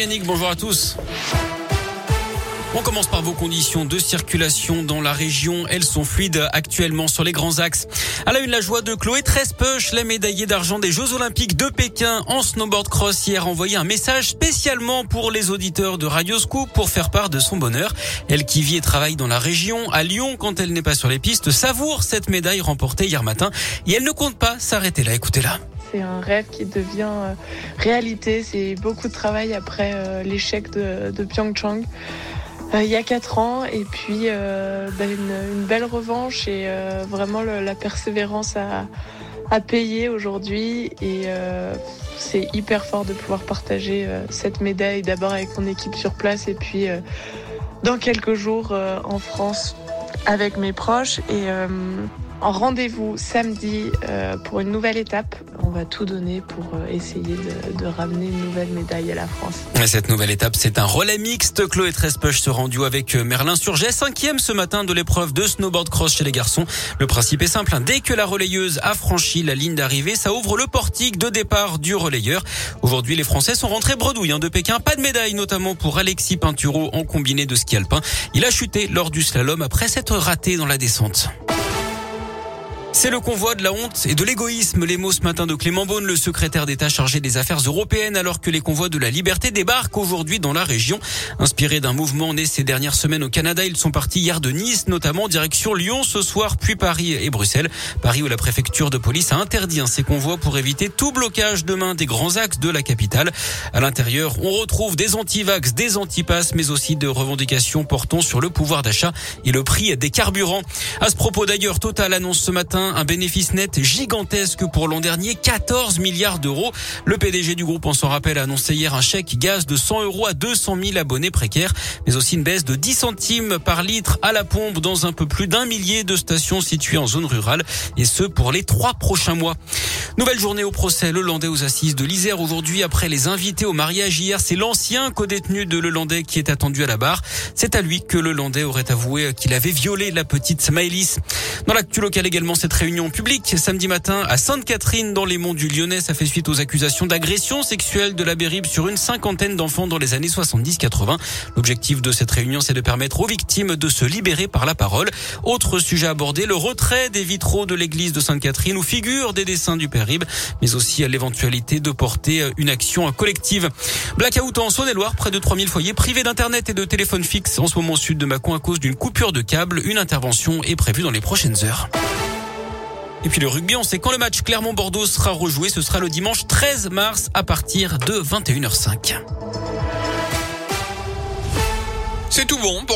Yannick, bonjour à tous. On commence par vos conditions de circulation dans la région. Elles sont fluides actuellement sur les grands axes. À la une, la joie de Chloé Trespeuch, la médaillée d'argent des Jeux Olympiques de Pékin en snowboard cross hier, a envoyé un message spécialement pour les auditeurs de Radio Scoop pour faire part de son bonheur. Elle qui vit et travaille dans la région, à Lyon, quand elle n'est pas sur les pistes, savoure cette médaille remportée hier matin et elle ne compte pas s'arrêter là. Écoutez-la. C'est un rêve qui devient euh, réalité. C'est beaucoup de travail après euh, l'échec de, de Pyeongchang. Euh, il y a quatre ans et puis ben, une, belle revanche et vraiment la persévérance à, à payer aujourd'hui et c'est hyper fort de pouvoir partager cette médaille d'abord avec mon équipe sur place et puis dans quelques jours en France avec mes proches et en rendez-vous samedi euh, pour une nouvelle étape. On va tout donner pour euh, essayer de, de, ramener une nouvelle médaille à la France. Et cette nouvelle étape, c'est un relais mixte. Chloé Trespech se rend avec euh, Merlin Surget, cinquième ce matin de l'épreuve de snowboard cross chez les garçons. Le principe est simple. Hein. Dès que la relayeuse a franchi la ligne d'arrivée, ça ouvre le portique de départ du relayeur. Aujourd'hui, les Français sont rentrés bredouilles hein, de Pékin. Pas de médaille, notamment pour Alexis Pinturo en combiné de ski alpin. Il a chuté lors du slalom après s'être raté dans la descente. C'est le convoi de la honte et de l'égoïsme. Les mots ce matin de Clément Beaune, le secrétaire d'État chargé des affaires européennes, alors que les convois de la liberté débarquent aujourd'hui dans la région. Inspirés d'un mouvement né ces dernières semaines au Canada, ils sont partis hier de Nice, notamment direction Lyon ce soir, puis Paris et Bruxelles. Paris où la préfecture de police a interdit ces convois pour éviter tout blocage demain des grands axes de la capitale. À l'intérieur, on retrouve des antivax, des antipasses, mais aussi de revendications portant sur le pouvoir d'achat et le prix des carburants. À ce propos d'ailleurs, Total annonce ce matin un bénéfice net gigantesque pour l'an dernier, 14 milliards d'euros. Le PDG du groupe, on s'en rappelle, a annoncé hier un chèque gaz de 100 euros à 200 000 abonnés précaires, mais aussi une baisse de 10 centimes par litre à la pompe dans un peu plus d'un millier de stations situées en zone rurale, et ce pour les trois prochains mois. Nouvelle journée au procès Le Landais aux assises de l'Isère aujourd'hui après les invités au mariage hier. C'est l'ancien co-détenu de Le Landais qui est attendu à la barre. C'est à lui que Le Landais aurait avoué qu'il avait violé la petite Smaïlis. Dans l'actu local également, cette réunion publique samedi matin à Sainte-Catherine dans les monts du Lyonnais. Ça fait suite aux accusations d'agression sexuelle de la Bérib sur une cinquantaine d'enfants dans les années 70-80. L'objectif de cette réunion, c'est de permettre aux victimes de se libérer par la parole. Autre sujet abordé, le retrait des vitraux de l'église de Sainte-Catherine où figurent des dessins du Père mais aussi à l'éventualité de porter une action collective. Blackout en Saône-et-Loire, près de 3000 foyers privés d'internet et de téléphone fixe en ce moment au sud de Mâcon à cause d'une coupure de câble. Une intervention est prévue dans les prochaines heures. Et puis le rugby, on sait quand le match Clermont-Bordeaux sera rejoué. Ce sera le dimanche 13 mars à partir de 21h05. C'est tout bon